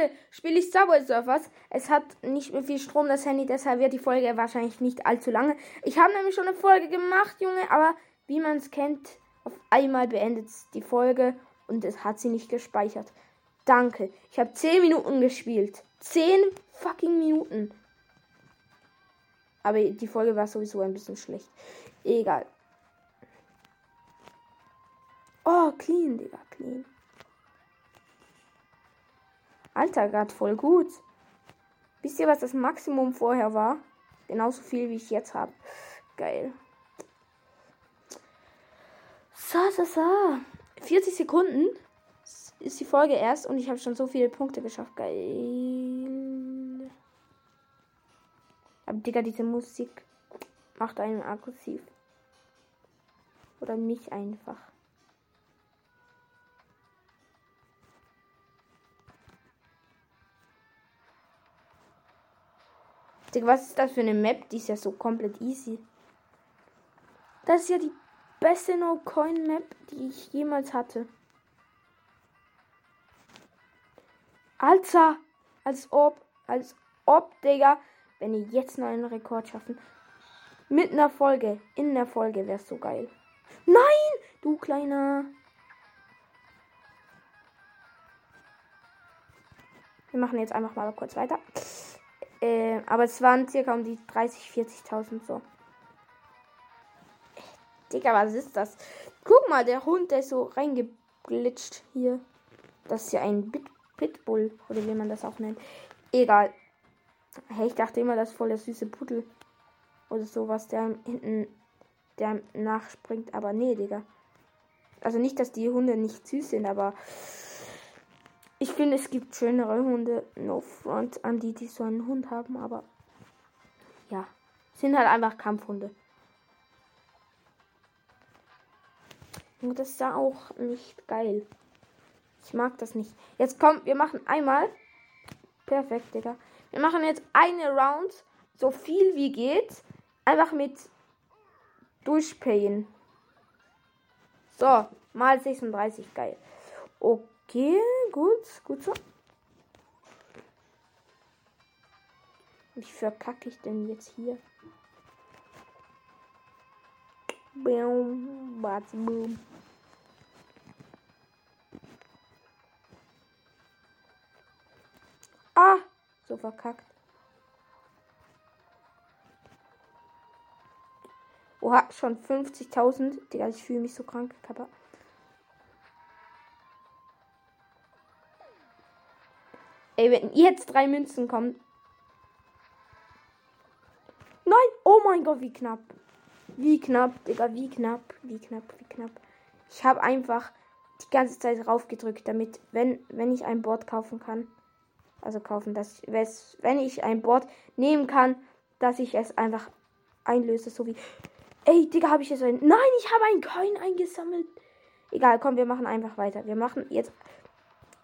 heute spiele ich Subway Surfers. Es hat nicht mehr viel Strom, das Handy, deshalb wird die Folge wahrscheinlich nicht allzu lange. Ich habe nämlich schon eine Folge gemacht, Junge, aber wie man es kennt, auf einmal beendet die Folge und es hat sie nicht gespeichert. Danke. Ich habe 10 Minuten gespielt. 10 fucking Minuten. Aber die Folge war sowieso ein bisschen schlecht. Egal. Oh, clean, Digga, clean. Alter, gerade voll gut. Wisst ihr, was das Maximum vorher war? Genauso viel, wie ich jetzt habe. Geil. So, so, so. 40 Sekunden ist die Folge erst und ich habe schon so viele Punkte geschafft. Geil. Aber Digga, diese Musik macht einen aggressiv. Oder mich einfach. Digga, was ist das für eine Map? Die ist ja so komplett easy. Das ist ja die beste No-Coin-Map, die ich jemals hatte. Alter, als ob, als ob, Digga, wenn ihr jetzt noch einen Rekord schaffen. Mit einer Folge, in der Folge wäre so geil. Nein, du kleiner. Wir machen jetzt einfach mal kurz weiter. Äh, aber es waren circa um die 30, 40.000 so. Digga, was ist das? Guck mal, der Hund, der ist so reingeglitscht hier. Das ist ja ein Bit Pitbull, oder wie man das auch nennt. Egal. Hey, ich dachte immer, das ist voll der süße Pudel. Oder sowas, der hinten, der nachspringt. Aber nee, Digga. Also nicht, dass die Hunde nicht süß sind, aber ich finde, es gibt schönere Hunde. No front an die, die so einen Hund haben, aber ja. Sind halt einfach Kampfhunde. Und das ist auch nicht geil. Ich mag das nicht. Jetzt kommt, wir machen einmal. Perfekt, Digga. Wir machen jetzt eine Round, so viel wie geht. Einfach mit durchpayen. So, mal 36, geil. Okay, gut, gut so. Wie verkacke ich denn jetzt hier? Boom, boom. Ah, so verkackt. Oha, schon 50.000. Digga, ich fühle mich so krank, Kappa. Ey, wenn jetzt drei Münzen kommen. Nein! Oh mein Gott, wie knapp. Wie knapp, Digga, wie knapp, wie knapp, wie knapp. Ich habe einfach die ganze Zeit raufgedrückt, damit, wenn, wenn ich ein Board kaufen kann, also kaufen, dass wenn ich ein Board nehmen kann, dass ich es einfach einlöse, so wie. Ey, Digga, habe ich jetzt ein. Nein, ich habe ein Coin eingesammelt. Egal, komm, wir machen einfach weiter. Wir machen jetzt.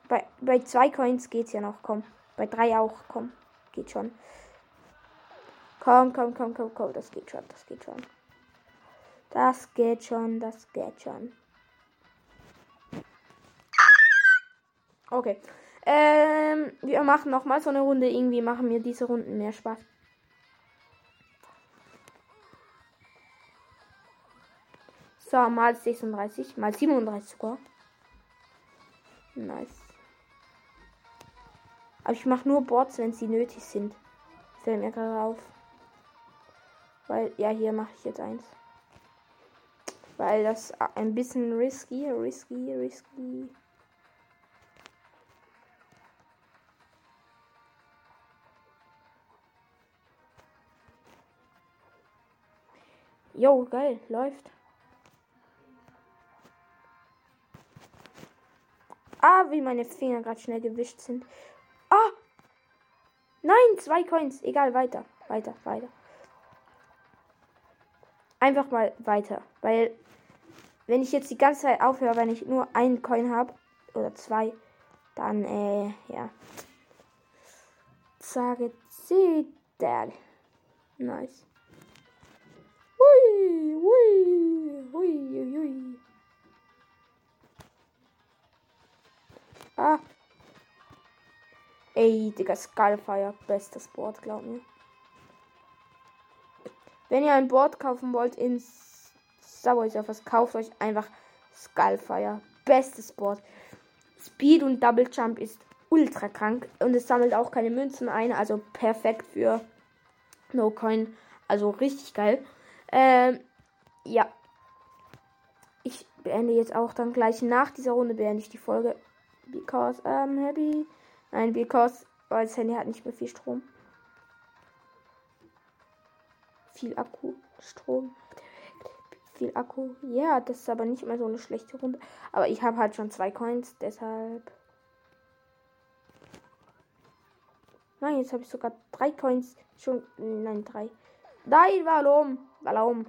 Bei, bei zwei Coins geht's ja noch, komm. Bei drei auch, komm. Geht schon. Komm, komm, komm, komm, komm. Das geht schon, das geht schon. Das geht schon, das geht schon. Okay. Ähm, wir machen noch mal so eine Runde. Irgendwie machen mir diese Runden mehr Spaß. So, mal 36, mal 37 sogar. Nice. Aber ich mache nur Boards, wenn sie nötig sind. Fällt mir gerade auf. Weil, ja, hier mache ich jetzt eins. Weil das ein bisschen risky, risky, risky. Jo, geil, läuft. Ah, wie meine Finger gerade schnell gewischt sind. Ah! Nein, zwei Coins. Egal, weiter. Weiter, weiter. Einfach mal weiter. Weil, wenn ich jetzt die ganze Zeit aufhöre, wenn ich nur einen Coin habe, oder zwei, dann, äh, ja. Sage sie, Nice. Hui, hui, hui, hui. Ah. Ey, Digga, Skullfire. Bestes Board, glaub mir. Wenn ihr ein Board kaufen wollt in Subway Surfers, kauft euch einfach Skullfire. Bestes Board. Speed und Double Jump ist ultra krank und es sammelt auch keine Münzen ein, also perfekt für No Coin. Also richtig geil. Ähm, ja. Ich beende jetzt auch dann gleich nach dieser Runde beende ich die Folge. Because I'm happy. Nein, because, weil das Handy hat nicht mehr viel Strom. Viel Akku, Strom. Viel Akku. Ja, das ist aber nicht mehr so eine schlechte Runde. Aber ich habe halt schon zwei Coins, deshalb. Nein, jetzt habe ich sogar drei Coins. Schon. Nein, drei. Nein, warum? Warum?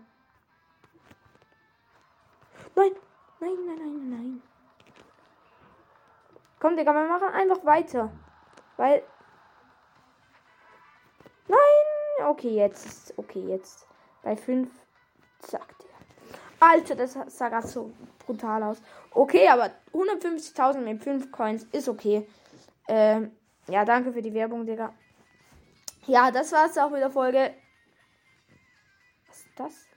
Nein, nein, nein, nein, nein. Komm, Digga, wir machen einfach weiter. Weil. Nein! Okay, jetzt. Okay, jetzt. Bei 5. Zack, Digga. Alter, das sah gerade so brutal aus. Okay, aber 150.000 mit 5 Coins ist okay. Ähm, ja, danke für die Werbung, Digga. Ja, das war's auch mit der Folge. Was ist das?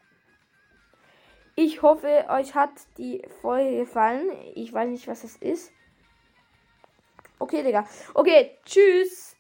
Ich hoffe, euch hat die Folge gefallen. Ich weiß nicht, was das ist. Okay, Digga. Okay, tschüss.